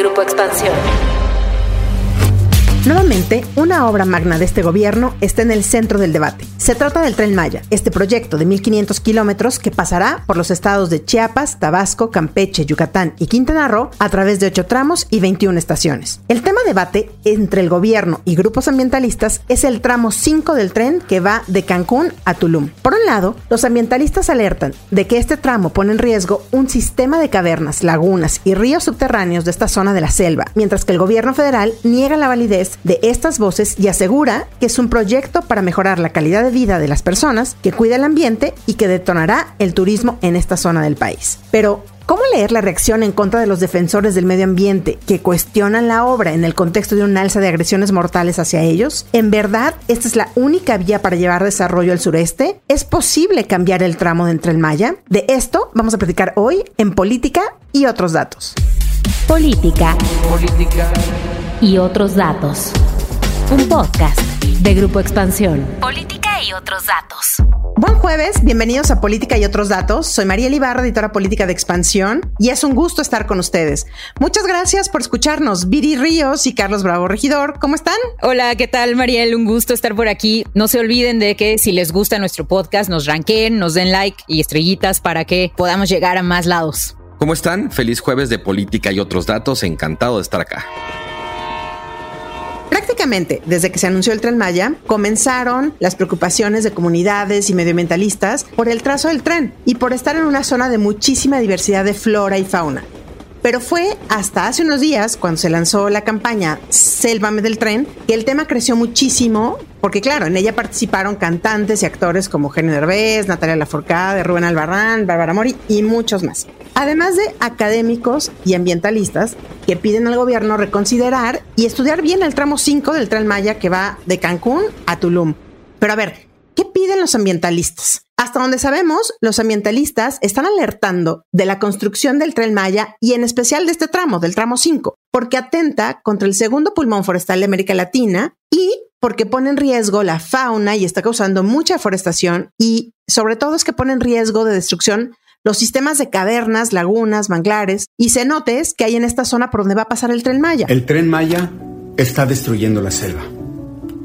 Grupo Expansión. Nuevamente, una obra magna de este gobierno está en el centro del debate. Se trata del Tren Maya, este proyecto de 1.500 kilómetros que pasará por los estados de Chiapas, Tabasco, Campeche, Yucatán y Quintana Roo a través de 8 tramos y 21 estaciones. El tema debate entre el gobierno y grupos ambientalistas es el tramo 5 del tren que va de Cancún a Tulum. Por un lado, los ambientalistas alertan de que este tramo pone en riesgo un sistema de cavernas, lagunas y ríos subterráneos de esta zona de la selva, mientras que el gobierno federal niega la validez de estas voces y asegura que es un proyecto para mejorar la calidad de vida de las personas, que cuida el ambiente y que detonará el turismo en esta zona del país. Pero, ¿Cómo leer la reacción en contra de los defensores del medio ambiente que cuestionan la obra en el contexto de un alza de agresiones mortales hacia ellos? ¿En verdad esta es la única vía para llevar desarrollo al sureste? ¿Es posible cambiar el tramo de entre el Maya? De esto vamos a platicar hoy en Política y otros datos. Política. Política y otros datos. Un podcast de Grupo Expansión. Política y otros datos. Buen jueves, bienvenidos a Política y otros datos. Soy María Ibarra, editora política de Expansión, y es un gusto estar con ustedes. Muchas gracias por escucharnos. Viri Ríos y Carlos Bravo Regidor, ¿cómo están? Hola, ¿qué tal, Mariel? Un gusto estar por aquí. No se olviden de que si les gusta nuestro podcast, nos ranqueen, nos den like y estrellitas para que podamos llegar a más lados. ¿Cómo están? Feliz jueves de Política y otros datos. Encantado de estar acá. Prácticamente desde que se anunció el tren Maya, comenzaron las preocupaciones de comunidades y medioambientalistas por el trazo del tren y por estar en una zona de muchísima diversidad de flora y fauna. Pero fue hasta hace unos días, cuando se lanzó la campaña Sélvame del tren, que el tema creció muchísimo, porque claro, en ella participaron cantantes y actores como Eugenio Derbez, Natalia Lafourcade, Rubén Albarrán, Bárbara Mori y muchos más. Además de académicos y ambientalistas que piden al gobierno reconsiderar y estudiar bien el tramo 5 del tren Maya que va de Cancún a Tulum. Pero a ver, ¿qué piden los ambientalistas? Hasta donde sabemos, los ambientalistas están alertando de la construcción del tren Maya y en especial de este tramo, del tramo 5, porque atenta contra el segundo pulmón forestal de América Latina y porque pone en riesgo la fauna y está causando mucha deforestación y sobre todo es que pone en riesgo de destrucción los sistemas de cavernas, lagunas, manglares y cenotes que hay en esta zona por donde va a pasar el tren Maya. El tren Maya está destruyendo la selva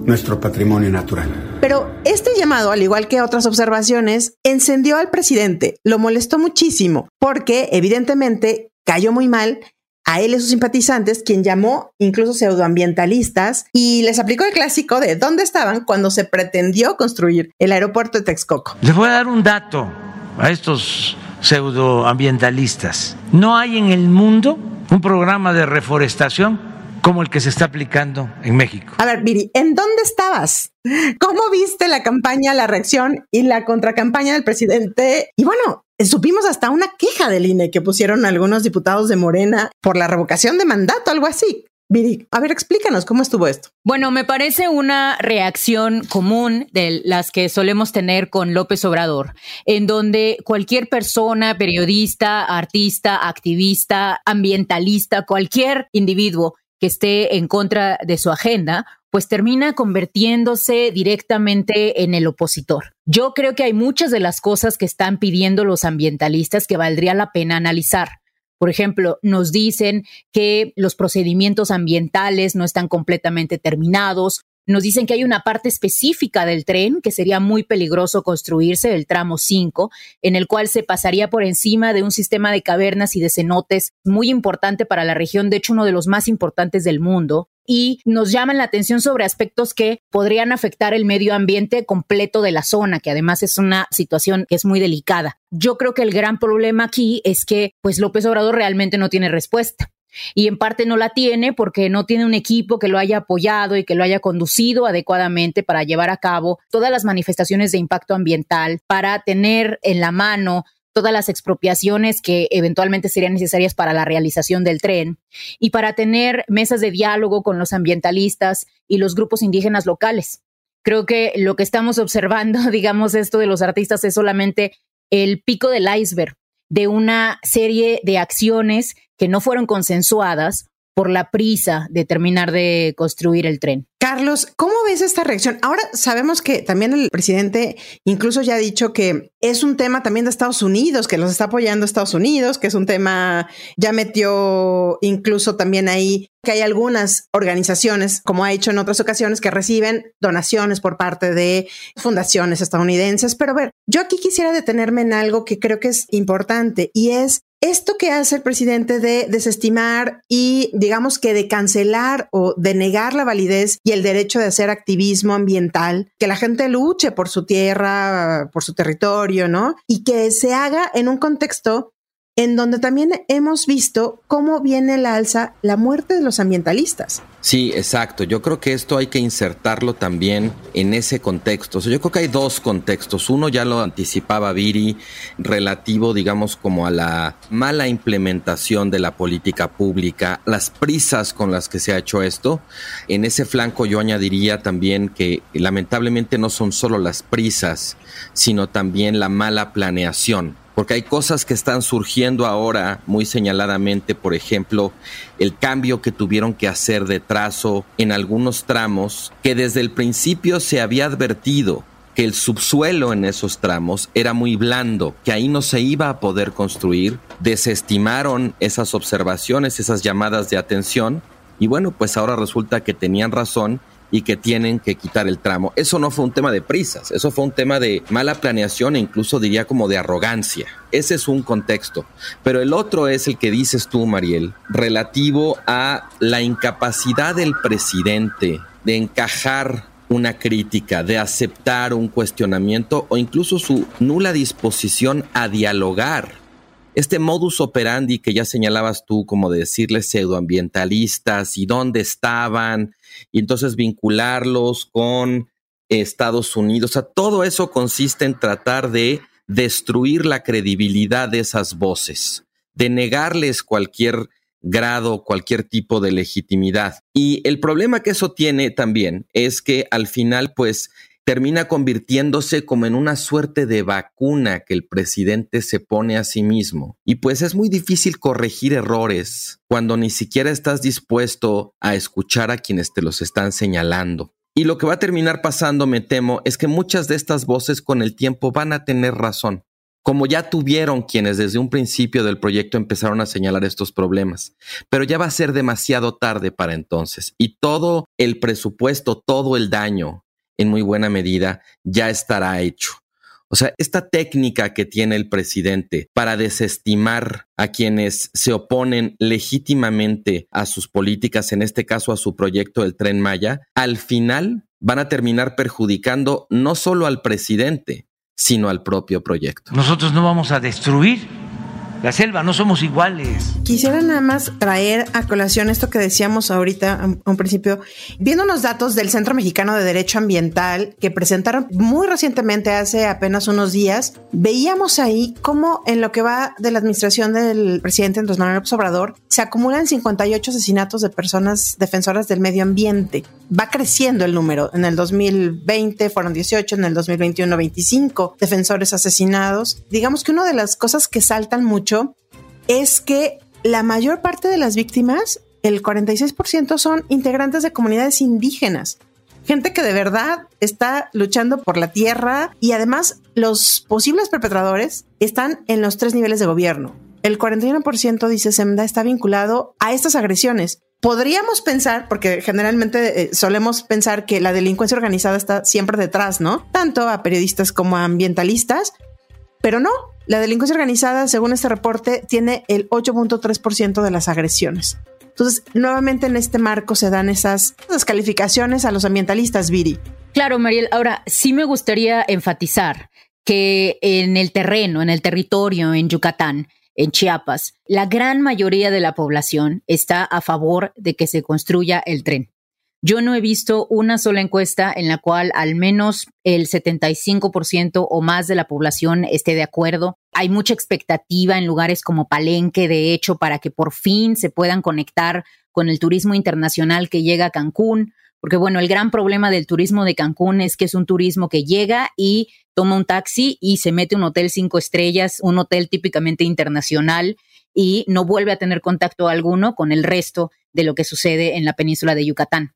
nuestro patrimonio natural. Pero este llamado, al igual que otras observaciones, encendió al presidente, lo molestó muchísimo, porque evidentemente cayó muy mal a él y sus simpatizantes, quien llamó incluso pseudoambientalistas y les aplicó el clásico de dónde estaban cuando se pretendió construir el aeropuerto de Texcoco. Les voy a dar un dato a estos pseudoambientalistas. No hay en el mundo un programa de reforestación como el que se está aplicando en México. A ver, Viri, ¿en dónde estabas? ¿Cómo viste la campaña, la reacción y la contracampaña del presidente? Y bueno, supimos hasta una queja del INE que pusieron algunos diputados de Morena por la revocación de mandato, algo así. Viri, a ver, explícanos cómo estuvo esto. Bueno, me parece una reacción común de las que solemos tener con López Obrador, en donde cualquier persona, periodista, artista, activista, ambientalista, cualquier individuo que esté en contra de su agenda, pues termina convirtiéndose directamente en el opositor. Yo creo que hay muchas de las cosas que están pidiendo los ambientalistas que valdría la pena analizar. Por ejemplo, nos dicen que los procedimientos ambientales no están completamente terminados, nos dicen que hay una parte específica del tren que sería muy peligroso construirse, el tramo 5, en el cual se pasaría por encima de un sistema de cavernas y de cenotes muy importante para la región, de hecho uno de los más importantes del mundo. Y nos llaman la atención sobre aspectos que podrían afectar el medio ambiente completo de la zona, que además es una situación que es muy delicada. Yo creo que el gran problema aquí es que pues López Obrador realmente no tiene respuesta y en parte no la tiene porque no tiene un equipo que lo haya apoyado y que lo haya conducido adecuadamente para llevar a cabo todas las manifestaciones de impacto ambiental, para tener en la mano todas las expropiaciones que eventualmente serían necesarias para la realización del tren y para tener mesas de diálogo con los ambientalistas y los grupos indígenas locales. Creo que lo que estamos observando, digamos, esto de los artistas es solamente el pico del iceberg de una serie de acciones que no fueron consensuadas por la prisa de terminar de construir el tren. Carlos, ¿cómo ves esta reacción? Ahora sabemos que también el presidente incluso ya ha dicho que es un tema también de Estados Unidos, que los está apoyando Estados Unidos, que es un tema, ya metió incluso también ahí que hay algunas organizaciones, como ha hecho en otras ocasiones, que reciben donaciones por parte de fundaciones estadounidenses. Pero a ver, yo aquí quisiera detenerme en algo que creo que es importante y es esto que hace el presidente de desestimar y digamos que de cancelar o de negar la validez y el derecho de hacer activismo ambiental, que la gente luche por su tierra, por su territorio, ¿no? Y que se haga en un contexto en donde también hemos visto cómo viene la alza la muerte de los ambientalistas. Sí, exacto. Yo creo que esto hay que insertarlo también en ese contexto. yo creo que hay dos contextos. Uno ya lo anticipaba Viri, relativo, digamos, como a la mala implementación de la política pública, las prisas con las que se ha hecho esto. En ese flanco yo añadiría también que lamentablemente no son solo las prisas, sino también la mala planeación porque hay cosas que están surgiendo ahora muy señaladamente, por ejemplo, el cambio que tuvieron que hacer de trazo en algunos tramos que desde el principio se había advertido que el subsuelo en esos tramos era muy blando, que ahí no se iba a poder construir, desestimaron esas observaciones, esas llamadas de atención, y bueno, pues ahora resulta que tenían razón y que tienen que quitar el tramo. Eso no fue un tema de prisas, eso fue un tema de mala planeación e incluso diría como de arrogancia. Ese es un contexto. Pero el otro es el que dices tú, Mariel, relativo a la incapacidad del presidente de encajar una crítica, de aceptar un cuestionamiento o incluso su nula disposición a dialogar este modus operandi que ya señalabas tú, como de decirles pseudoambientalistas y dónde estaban, y entonces vincularlos con Estados Unidos. O sea, todo eso consiste en tratar de destruir la credibilidad de esas voces, de negarles cualquier grado, cualquier tipo de legitimidad. Y el problema que eso tiene también es que al final, pues, termina convirtiéndose como en una suerte de vacuna que el presidente se pone a sí mismo. Y pues es muy difícil corregir errores cuando ni siquiera estás dispuesto a escuchar a quienes te los están señalando. Y lo que va a terminar pasando, me temo, es que muchas de estas voces con el tiempo van a tener razón, como ya tuvieron quienes desde un principio del proyecto empezaron a señalar estos problemas. Pero ya va a ser demasiado tarde para entonces, y todo el presupuesto, todo el daño, en muy buena medida ya estará hecho. O sea, esta técnica que tiene el presidente para desestimar a quienes se oponen legítimamente a sus políticas, en este caso a su proyecto del tren Maya, al final van a terminar perjudicando no solo al presidente, sino al propio proyecto. Nosotros no vamos a destruir la selva, no somos iguales. Quisiera nada más traer a colación esto que decíamos ahorita a un principio, viendo los datos del Centro Mexicano de Derecho Ambiental que presentaron muy recientemente, hace apenas unos días, veíamos ahí cómo en lo que va de la administración del presidente Andrés Manuel López Obrador se acumulan 58 asesinatos de personas defensoras del medio ambiente. Va creciendo el número. En el 2020 fueron 18, en el 2021 25 defensores asesinados. Digamos que una de las cosas que saltan mucho es que la mayor parte de las víctimas, el 46%, son integrantes de comunidades indígenas. Gente que de verdad está luchando por la tierra y además los posibles perpetradores están en los tres niveles de gobierno. El 41% dice Semda está vinculado a estas agresiones. Podríamos pensar, porque generalmente eh, solemos pensar que la delincuencia organizada está siempre detrás, ¿no? Tanto a periodistas como a ambientalistas, pero no, la delincuencia organizada, según este reporte, tiene el 8.3% de las agresiones. Entonces, nuevamente en este marco se dan esas descalificaciones a los ambientalistas, Viri. Claro, Mariel. Ahora, sí me gustaría enfatizar que en el terreno, en el territorio, en Yucatán, en Chiapas, la gran mayoría de la población está a favor de que se construya el tren. Yo no he visto una sola encuesta en la cual al menos el 75% o más de la población esté de acuerdo. Hay mucha expectativa en lugares como Palenque, de hecho, para que por fin se puedan conectar con el turismo internacional que llega a Cancún, porque bueno, el gran problema del turismo de Cancún es que es un turismo que llega y toma un taxi y se mete un hotel cinco estrellas, un hotel típicamente internacional y no vuelve a tener contacto alguno con el resto de lo que sucede en la península de Yucatán.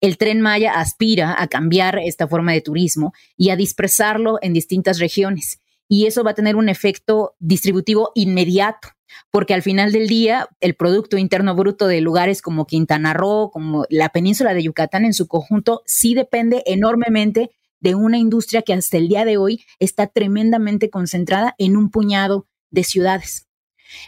El tren Maya aspira a cambiar esta forma de turismo y a dispersarlo en distintas regiones. Y eso va a tener un efecto distributivo inmediato, porque al final del día el Producto Interno Bruto de lugares como Quintana Roo, como la península de Yucatán en su conjunto, sí depende enormemente de una industria que hasta el día de hoy está tremendamente concentrada en un puñado de ciudades.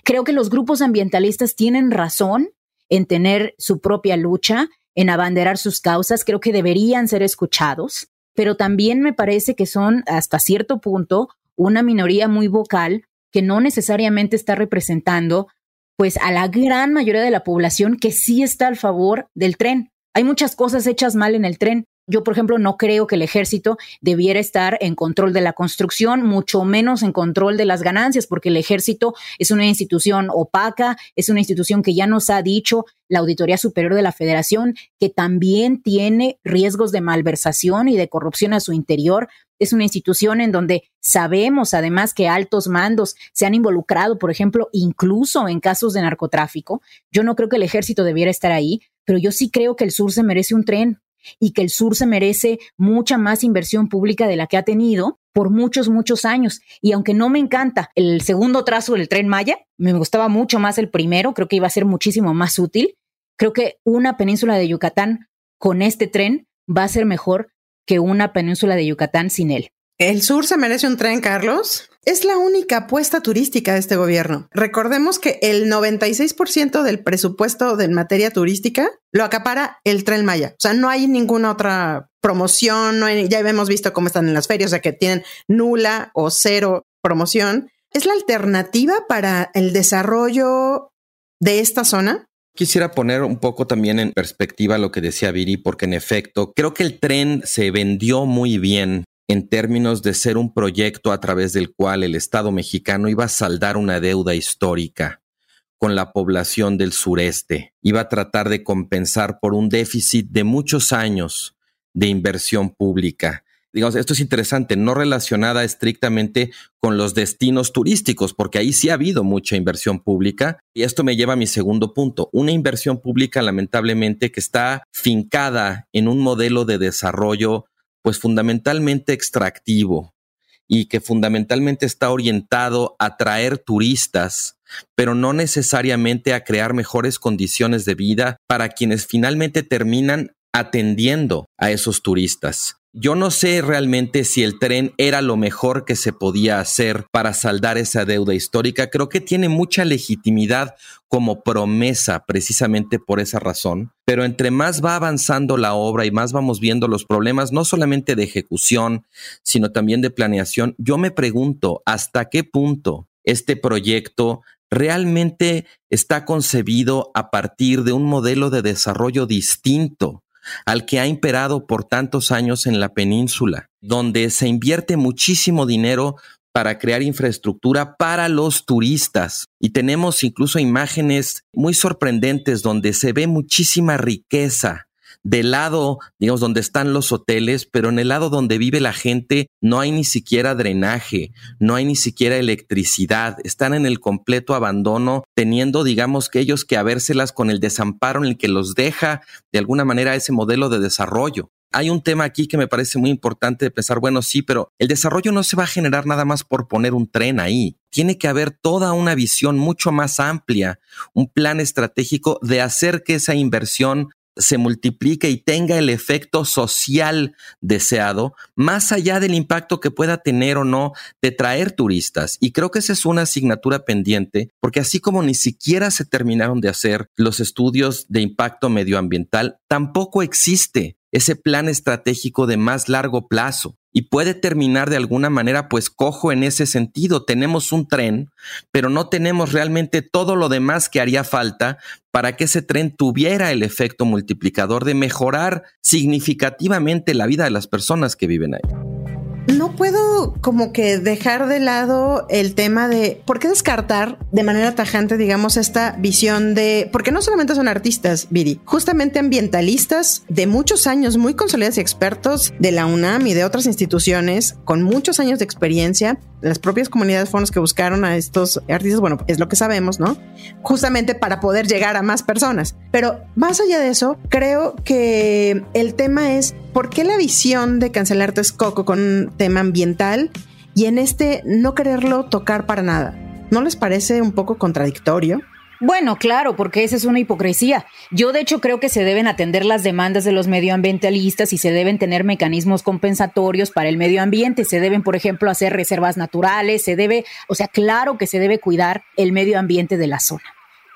Creo que los grupos ambientalistas tienen razón en tener su propia lucha, en abanderar sus causas, creo que deberían ser escuchados, pero también me parece que son hasta cierto punto una minoría muy vocal que no necesariamente está representando pues a la gran mayoría de la población que sí está al favor del tren. Hay muchas cosas hechas mal en el tren, yo, por ejemplo, no creo que el ejército debiera estar en control de la construcción, mucho menos en control de las ganancias, porque el ejército es una institución opaca, es una institución que ya nos ha dicho la Auditoría Superior de la Federación que también tiene riesgos de malversación y de corrupción a su interior. Es una institución en donde sabemos además que altos mandos se han involucrado, por ejemplo, incluso en casos de narcotráfico. Yo no creo que el ejército debiera estar ahí, pero yo sí creo que el sur se merece un tren, y que el sur se merece mucha más inversión pública de la que ha tenido por muchos, muchos años. Y aunque no me encanta el segundo trazo del tren Maya, me gustaba mucho más el primero, creo que iba a ser muchísimo más útil. Creo que una península de Yucatán con este tren va a ser mejor que una península de Yucatán sin él. ¿El sur se merece un tren, Carlos? Es la única apuesta turística de este gobierno. Recordemos que el 96% del presupuesto de materia turística lo acapara el tren Maya. O sea, no hay ninguna otra promoción, ya hemos visto cómo están en las ferias, o sea, que tienen nula o cero promoción. ¿Es la alternativa para el desarrollo de esta zona? Quisiera poner un poco también en perspectiva lo que decía Viri, porque en efecto creo que el tren se vendió muy bien en términos de ser un proyecto a través del cual el Estado mexicano iba a saldar una deuda histórica con la población del sureste, iba a tratar de compensar por un déficit de muchos años de inversión pública. Digamos, esto es interesante, no relacionada estrictamente con los destinos turísticos, porque ahí sí ha habido mucha inversión pública. Y esto me lleva a mi segundo punto, una inversión pública lamentablemente que está fincada en un modelo de desarrollo pues fundamentalmente extractivo y que fundamentalmente está orientado a atraer turistas, pero no necesariamente a crear mejores condiciones de vida para quienes finalmente terminan atendiendo a esos turistas. Yo no sé realmente si el tren era lo mejor que se podía hacer para saldar esa deuda histórica. Creo que tiene mucha legitimidad como promesa precisamente por esa razón. Pero entre más va avanzando la obra y más vamos viendo los problemas, no solamente de ejecución, sino también de planeación, yo me pregunto hasta qué punto este proyecto realmente está concebido a partir de un modelo de desarrollo distinto al que ha imperado por tantos años en la península, donde se invierte muchísimo dinero para crear infraestructura para los turistas. Y tenemos incluso imágenes muy sorprendentes donde se ve muchísima riqueza del lado, digamos, donde están los hoteles, pero en el lado donde vive la gente no hay ni siquiera drenaje, no hay ni siquiera electricidad, están en el completo abandono, teniendo, digamos, que ellos que habérselas con el desamparo en el que los deja de alguna manera ese modelo de desarrollo. Hay un tema aquí que me parece muy importante de pensar, bueno, sí, pero el desarrollo no se va a generar nada más por poner un tren ahí. Tiene que haber toda una visión mucho más amplia, un plan estratégico de hacer que esa inversión se multiplique y tenga el efecto social deseado, más allá del impacto que pueda tener o no de traer turistas. Y creo que esa es una asignatura pendiente, porque así como ni siquiera se terminaron de hacer los estudios de impacto medioambiental, tampoco existe ese plan estratégico de más largo plazo y puede terminar de alguna manera pues cojo en ese sentido. Tenemos un tren, pero no tenemos realmente todo lo demás que haría falta para que ese tren tuviera el efecto multiplicador de mejorar significativamente la vida de las personas que viven ahí no puedo como que dejar de lado el tema de por qué descartar de manera tajante, digamos, esta visión de, porque no solamente son artistas, Viri, justamente ambientalistas de muchos años, muy consolidados y expertos de la UNAM y de otras instituciones con muchos años de experiencia, las propias comunidades fueron los que buscaron a estos artistas, bueno, es lo que sabemos, ¿no? Justamente para poder llegar a más personas. Pero más allá de eso, creo que el tema es por qué la visión de cancelar Texcoco con un tema ambiental y en este no quererlo tocar para nada. ¿No les parece un poco contradictorio? Bueno, claro, porque esa es una hipocresía. Yo de hecho creo que se deben atender las demandas de los medioambientalistas y se deben tener mecanismos compensatorios para el medio ambiente. Se deben, por ejemplo, hacer reservas naturales, se debe, o sea, claro que se debe cuidar el medio ambiente de la zona.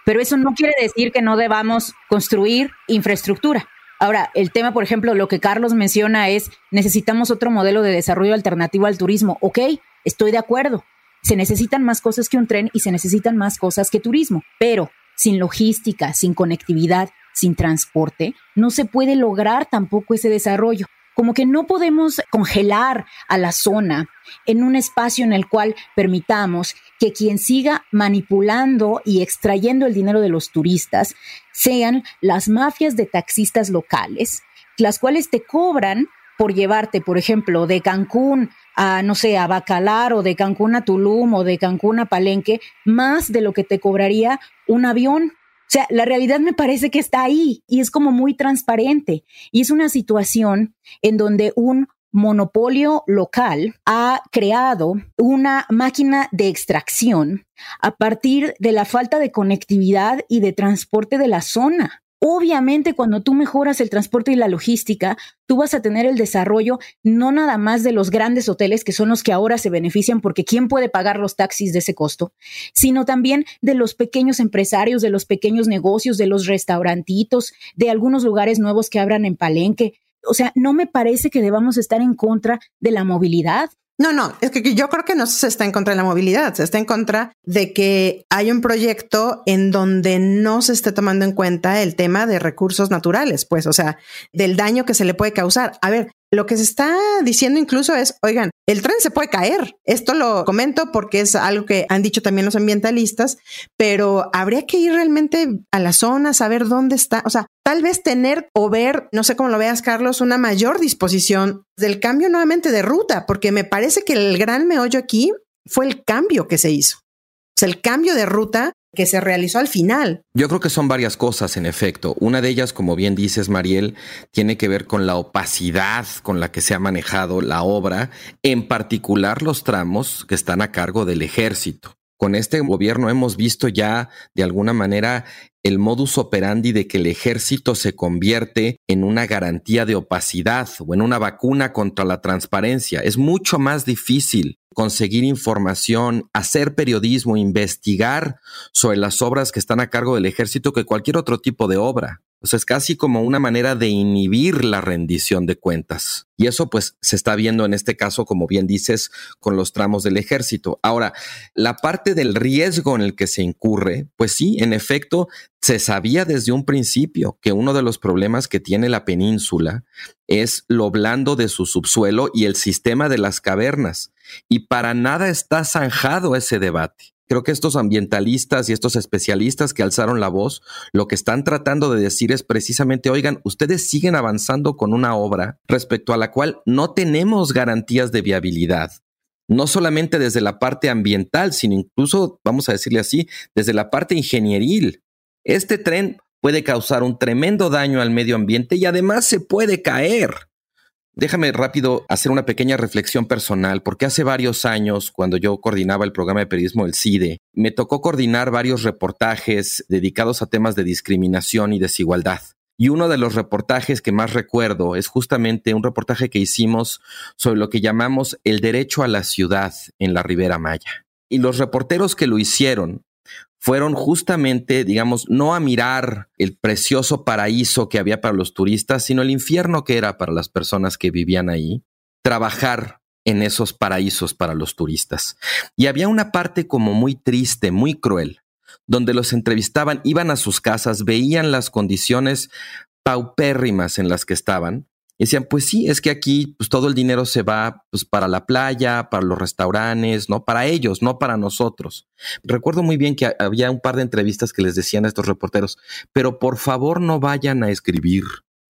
Pero eso no quiere decir que no debamos construir infraestructura. Ahora, el tema, por ejemplo, lo que Carlos menciona es, necesitamos otro modelo de desarrollo alternativo al turismo. Ok, estoy de acuerdo se necesitan más cosas que un tren y se necesitan más cosas que turismo, pero sin logística, sin conectividad, sin transporte, no se puede lograr tampoco ese desarrollo. Como que no podemos congelar a la zona en un espacio en el cual permitamos que quien siga manipulando y extrayendo el dinero de los turistas sean las mafias de taxistas locales, las cuales te cobran por llevarte, por ejemplo, de Cancún a, no sé, a Bacalar o de Cancún a Tulum o de Cancún a Palenque, más de lo que te cobraría un avión. O sea, la realidad me parece que está ahí y es como muy transparente. Y es una situación en donde un monopolio local ha creado una máquina de extracción a partir de la falta de conectividad y de transporte de la zona. Obviamente, cuando tú mejoras el transporte y la logística, tú vas a tener el desarrollo no nada más de los grandes hoteles, que son los que ahora se benefician porque ¿quién puede pagar los taxis de ese costo? Sino también de los pequeños empresarios, de los pequeños negocios, de los restaurantitos, de algunos lugares nuevos que abran en Palenque. O sea, no me parece que debamos estar en contra de la movilidad. No, no, es que yo creo que no se está en contra de la movilidad, se está en contra de que hay un proyecto en donde no se esté tomando en cuenta el tema de recursos naturales, pues, o sea, del daño que se le puede causar. A ver, lo que se está diciendo incluso es, oigan, el tren se puede caer. Esto lo comento porque es algo que han dicho también los ambientalistas, pero habría que ir realmente a la zona, saber dónde está, o sea, tal vez tener o ver, no sé cómo lo veas, Carlos, una mayor disposición del cambio nuevamente de ruta, porque me parece que el gran meollo aquí fue el cambio que se hizo. O sea, el cambio de ruta que se realizó al final. Yo creo que son varias cosas, en efecto. Una de ellas, como bien dices, Mariel, tiene que ver con la opacidad con la que se ha manejado la obra, en particular los tramos que están a cargo del ejército. Con este gobierno hemos visto ya, de alguna manera, el modus operandi de que el ejército se convierte en una garantía de opacidad o en una vacuna contra la transparencia. Es mucho más difícil conseguir información, hacer periodismo, investigar sobre las obras que están a cargo del ejército que cualquier otro tipo de obra. O sea, es casi como una manera de inhibir la rendición de cuentas. Y eso pues se está viendo en este caso, como bien dices, con los tramos del ejército. Ahora, la parte del riesgo en el que se incurre, pues sí, en efecto, se sabía desde un principio que uno de los problemas que tiene la península es lo blando de su subsuelo y el sistema de las cavernas. Y para nada está zanjado ese debate. Creo que estos ambientalistas y estos especialistas que alzaron la voz, lo que están tratando de decir es precisamente, oigan, ustedes siguen avanzando con una obra respecto a la cual no tenemos garantías de viabilidad no solamente desde la parte ambiental, sino incluso, vamos a decirle así, desde la parte ingenieril. Este tren puede causar un tremendo daño al medio ambiente y además se puede caer. Déjame rápido hacer una pequeña reflexión personal, porque hace varios años, cuando yo coordinaba el programa de periodismo del CIDE, me tocó coordinar varios reportajes dedicados a temas de discriminación y desigualdad. Y uno de los reportajes que más recuerdo es justamente un reportaje que hicimos sobre lo que llamamos el derecho a la ciudad en la Ribera Maya. Y los reporteros que lo hicieron fueron justamente, digamos, no a mirar el precioso paraíso que había para los turistas, sino el infierno que era para las personas que vivían ahí, trabajar en esos paraísos para los turistas. Y había una parte como muy triste, muy cruel, donde los entrevistaban, iban a sus casas, veían las condiciones paupérrimas en las que estaban decían, pues sí, es que aquí pues, todo el dinero se va pues, para la playa, para los restaurantes, ¿no? Para ellos, no para nosotros. Recuerdo muy bien que había un par de entrevistas que les decían a estos reporteros, pero por favor no vayan a escribir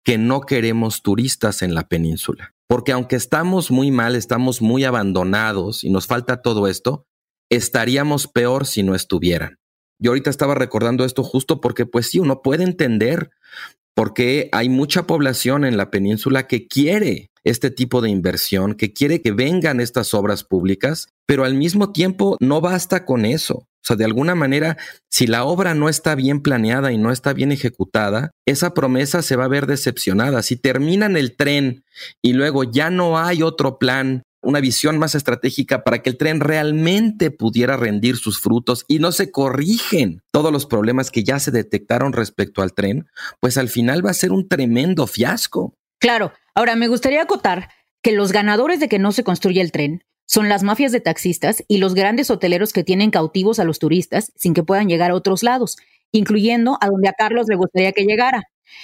que no queremos turistas en la península. porque aunque estamos muy mal, estamos muy abandonados y nos falta todo esto, estaríamos peor si no estuvieran. Yo ahorita estaba recordando esto justo porque pues sí, uno puede entender por qué hay mucha población en la península que quiere este tipo de inversión, que quiere que vengan estas obras públicas, pero al mismo tiempo no basta con eso. O sea, de alguna manera, si la obra no está bien planeada y no está bien ejecutada, esa promesa se va a ver decepcionada. Si terminan el tren y luego ya no hay otro plan, una visión más estratégica para que el tren realmente pudiera rendir sus frutos y no se corrigen todos los problemas que ya se detectaron respecto al tren, pues al final va a ser un tremendo fiasco. Claro, ahora me gustaría acotar que los ganadores de que no se construya el tren son las mafias de taxistas y los grandes hoteleros que tienen cautivos a los turistas sin que puedan llegar a otros lados, incluyendo a donde a Carlos le gustaría que llegara.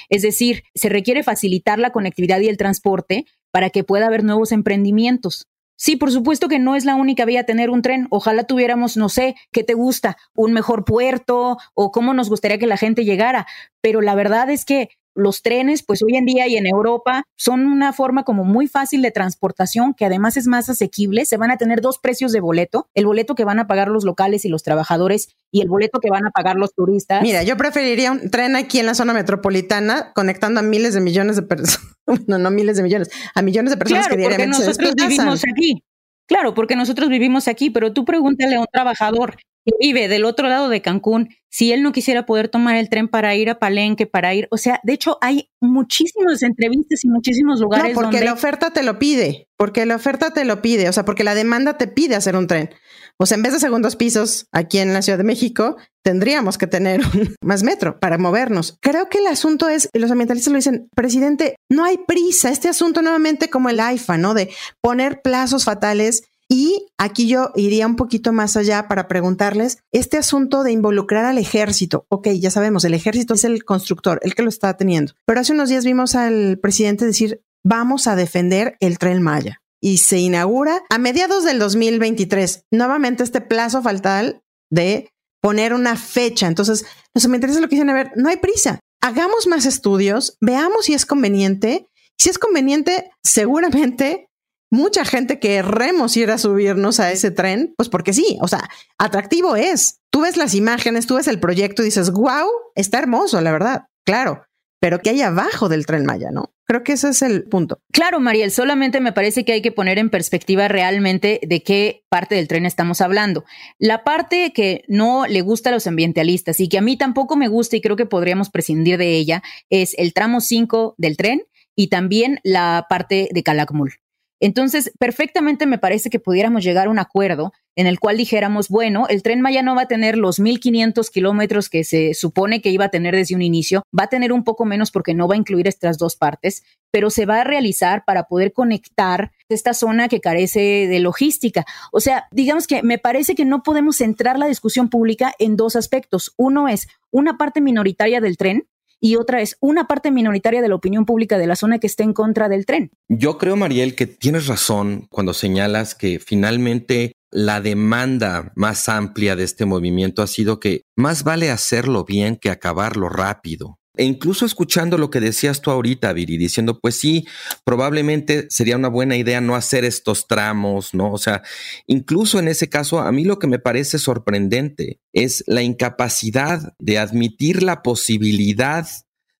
Es decir, se requiere facilitar la conectividad y el transporte para que pueda haber nuevos emprendimientos. Sí, por supuesto que no es la única vía tener un tren. Ojalá tuviéramos, no sé, ¿qué te gusta? Un mejor puerto o cómo nos gustaría que la gente llegara. Pero la verdad es que los trenes, pues hoy en día y en Europa, son una forma como muy fácil de transportación que además es más asequible. Se van a tener dos precios de boleto, el boleto que van a pagar los locales y los trabajadores y el boleto que van a pagar los turistas. Mira, yo preferiría un tren aquí en la zona metropolitana conectando a miles de millones de personas, no, no miles de millones, a millones de personas claro, que diariamente porque nosotros vivimos aquí. Claro, porque nosotros vivimos aquí, pero tú pregúntale a un trabajador que vive del otro lado de Cancún, si él no quisiera poder tomar el tren para ir a Palenque, para ir, o sea, de hecho hay muchísimas entrevistas y muchísimos lugares. No, porque la oferta te lo pide, porque la oferta te lo pide, o sea, porque la demanda te pide hacer un tren. O sea, en vez de segundos pisos aquí en la Ciudad de México, tendríamos que tener más metro para movernos. Creo que el asunto es, los ambientalistas lo dicen, presidente, no hay prisa. Este asunto nuevamente como el AIFA, ¿no? De poner plazos fatales y aquí yo iría un poquito más allá para preguntarles este asunto de involucrar al ejército. Ok, ya sabemos, el ejército es el constructor, el que lo está teniendo. Pero hace unos días vimos al presidente decir, vamos a defender el tren Maya. Y se inaugura a mediados del 2023. Nuevamente este plazo fatal de poner una fecha. Entonces, nos me interesa lo que dicen, a ver, no hay prisa. Hagamos más estudios, veamos si es conveniente. Si es conveniente, seguramente mucha gente querremos ir a subirnos a ese tren, pues porque sí, o sea, atractivo es. Tú ves las imágenes, tú ves el proyecto y dices, wow, está hermoso, la verdad, claro, pero ¿qué hay abajo del tren Maya, no? Creo que ese es el punto. Claro, Mariel, solamente me parece que hay que poner en perspectiva realmente de qué parte del tren estamos hablando. La parte que no le gusta a los ambientalistas y que a mí tampoco me gusta y creo que podríamos prescindir de ella es el tramo 5 del tren y también la parte de Calakmul. Entonces, perfectamente me parece que pudiéramos llegar a un acuerdo en el cual dijéramos, bueno, el tren Maya no va a tener los 1.500 kilómetros que se supone que iba a tener desde un inicio, va a tener un poco menos porque no va a incluir estas dos partes, pero se va a realizar para poder conectar esta zona que carece de logística. O sea, digamos que me parece que no podemos centrar la discusión pública en dos aspectos. Uno es una parte minoritaria del tren, y otra es una parte minoritaria de la opinión pública de la zona que está en contra del tren. Yo creo, Mariel, que tienes razón cuando señalas que finalmente la demanda más amplia de este movimiento ha sido que más vale hacerlo bien que acabarlo rápido. E incluso escuchando lo que decías tú ahorita, Viri, diciendo, pues sí, probablemente sería una buena idea no hacer estos tramos, ¿no? O sea, incluso en ese caso, a mí lo que me parece sorprendente es la incapacidad de admitir la posibilidad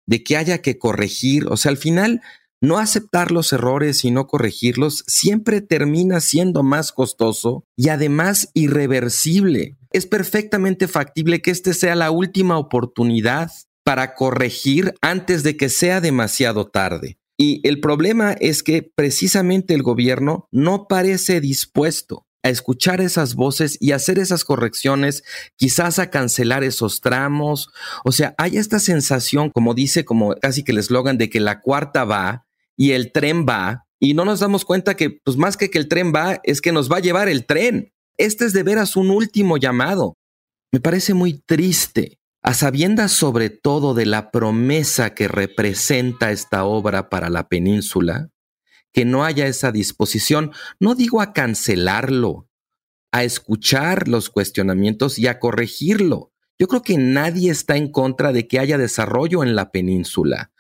de que haya que corregir. O sea, al final, no aceptar los errores y no corregirlos siempre termina siendo más costoso y además irreversible. Es perfectamente factible que este sea la última oportunidad para corregir antes de que sea demasiado tarde. Y el problema es que precisamente el gobierno no parece dispuesto a escuchar esas voces y hacer esas correcciones, quizás a cancelar esos tramos. O sea, hay esta sensación, como dice, como casi que el eslogan de que la cuarta va y el tren va, y no nos damos cuenta que, pues más que que el tren va, es que nos va a llevar el tren. Este es de veras un último llamado. Me parece muy triste a sabiendas sobre todo de la promesa que representa esta obra para la península, que no haya esa disposición, no digo a cancelarlo, a escuchar los cuestionamientos y a corregirlo. Yo creo que nadie está en contra de que haya desarrollo en la península,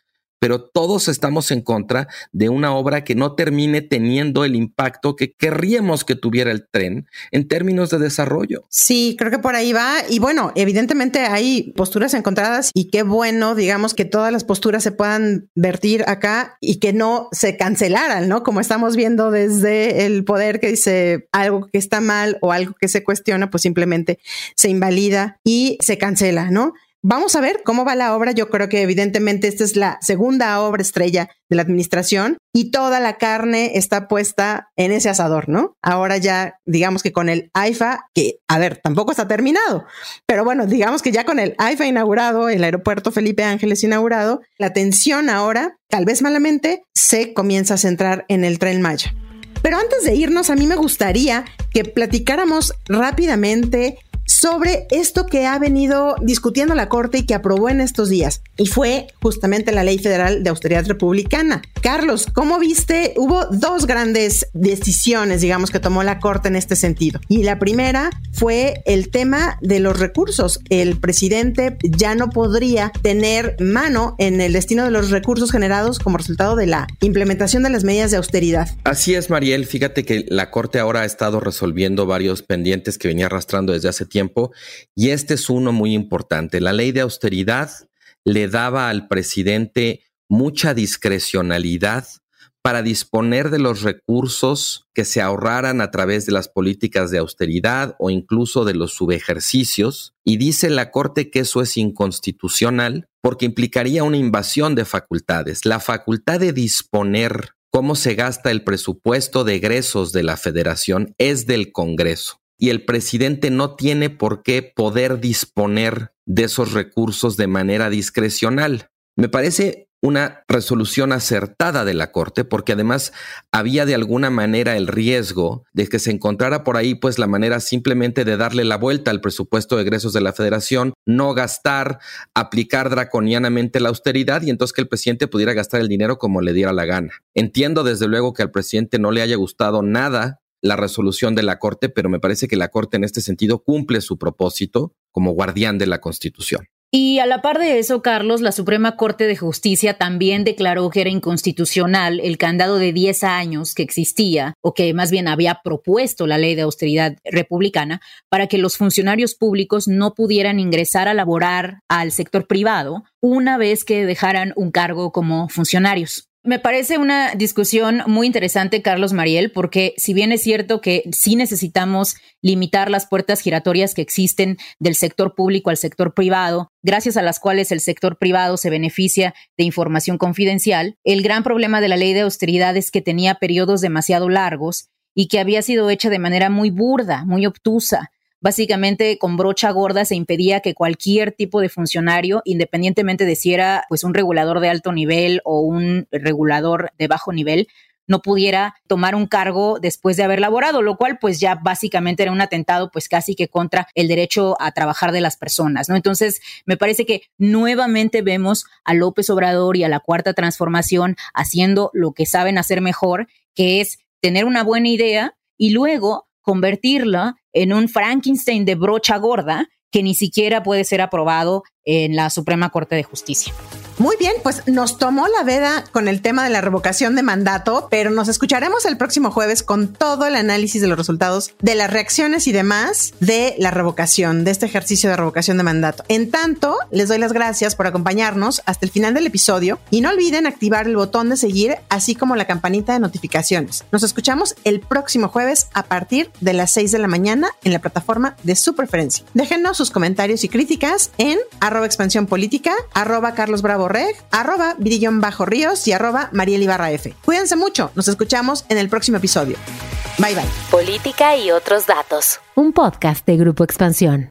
pero todos estamos en contra de una obra que no termine teniendo el impacto que querríamos que tuviera el tren en términos de desarrollo. Sí, creo que por ahí va. Y bueno, evidentemente hay posturas encontradas y qué bueno, digamos, que todas las posturas se puedan vertir acá y que no se cancelaran, ¿no? Como estamos viendo desde el poder que dice algo que está mal o algo que se cuestiona, pues simplemente se invalida y se cancela, ¿no? Vamos a ver cómo va la obra. Yo creo que evidentemente esta es la segunda obra estrella de la administración y toda la carne está puesta en ese asador, ¿no? Ahora ya digamos que con el AIFA, que a ver, tampoco está terminado, pero bueno, digamos que ya con el AIFA inaugurado, el aeropuerto Felipe Ángeles inaugurado, la atención ahora, tal vez malamente, se comienza a centrar en el tren Maya. Pero antes de irnos, a mí me gustaría que platicáramos rápidamente sobre esto que ha venido discutiendo la Corte y que aprobó en estos días. Y fue justamente la Ley Federal de Austeridad Republicana. Carlos, ¿cómo viste? Hubo dos grandes decisiones, digamos, que tomó la Corte en este sentido. Y la primera fue el tema de los recursos. El presidente ya no podría tener mano en el destino de los recursos generados como resultado de la implementación de las medidas de austeridad. Así es, Mariel. Fíjate que la Corte ahora ha estado resolviendo varios pendientes que venía arrastrando desde hace tiempo y este es uno muy importante. La ley de austeridad le daba al presidente mucha discrecionalidad para disponer de los recursos que se ahorraran a través de las políticas de austeridad o incluso de los subejercicios. Y dice la Corte que eso es inconstitucional porque implicaría una invasión de facultades. La facultad de disponer cómo se gasta el presupuesto de egresos de la federación es del Congreso y el presidente no tiene por qué poder disponer de esos recursos de manera discrecional. Me parece una resolución acertada de la Corte, porque además había de alguna manera el riesgo de que se encontrara por ahí pues la manera simplemente de darle la vuelta al presupuesto de egresos de la Federación, no gastar, aplicar draconianamente la austeridad y entonces que el presidente pudiera gastar el dinero como le diera la gana. Entiendo desde luego que al presidente no le haya gustado nada la resolución de la Corte, pero me parece que la Corte en este sentido cumple su propósito como guardián de la Constitución. Y a la par de eso, Carlos, la Suprema Corte de Justicia también declaró que era inconstitucional el candado de 10 años que existía, o que más bien había propuesto la ley de austeridad republicana, para que los funcionarios públicos no pudieran ingresar a laborar al sector privado una vez que dejaran un cargo como funcionarios. Me parece una discusión muy interesante, Carlos Mariel, porque si bien es cierto que sí necesitamos limitar las puertas giratorias que existen del sector público al sector privado, gracias a las cuales el sector privado se beneficia de información confidencial, el gran problema de la ley de austeridad es que tenía periodos demasiado largos y que había sido hecha de manera muy burda, muy obtusa, básicamente con brocha gorda se impedía que cualquier tipo de funcionario, independientemente de si era pues un regulador de alto nivel o un regulador de bajo nivel, no pudiera tomar un cargo después de haber laborado, lo cual pues ya básicamente era un atentado pues casi que contra el derecho a trabajar de las personas, ¿no? Entonces, me parece que nuevamente vemos a López Obrador y a la cuarta transformación haciendo lo que saben hacer mejor, que es tener una buena idea y luego convertirla en un Frankenstein de brocha gorda que ni siquiera puede ser aprobado en la Suprema Corte de Justicia. Muy bien, pues nos tomó la veda con el tema de la revocación de mandato, pero nos escucharemos el próximo jueves con todo el análisis de los resultados de las reacciones y demás de la revocación, de este ejercicio de revocación de mandato. En tanto, les doy las gracias por acompañarnos hasta el final del episodio y no olviden activar el botón de seguir, así como la campanita de notificaciones. Nos escuchamos el próximo jueves a partir de las 6 de la mañana en la plataforma de su preferencia. Déjenos sus comentarios y críticas en arroba expansión política, arroba Carlos Bravo Reg, arroba Vidillón Bajo Ríos y arroba Mariel Ibarra F. Cuídense mucho, nos escuchamos en el próximo episodio. Bye bye. Política y otros datos. Un podcast de Grupo Expansión.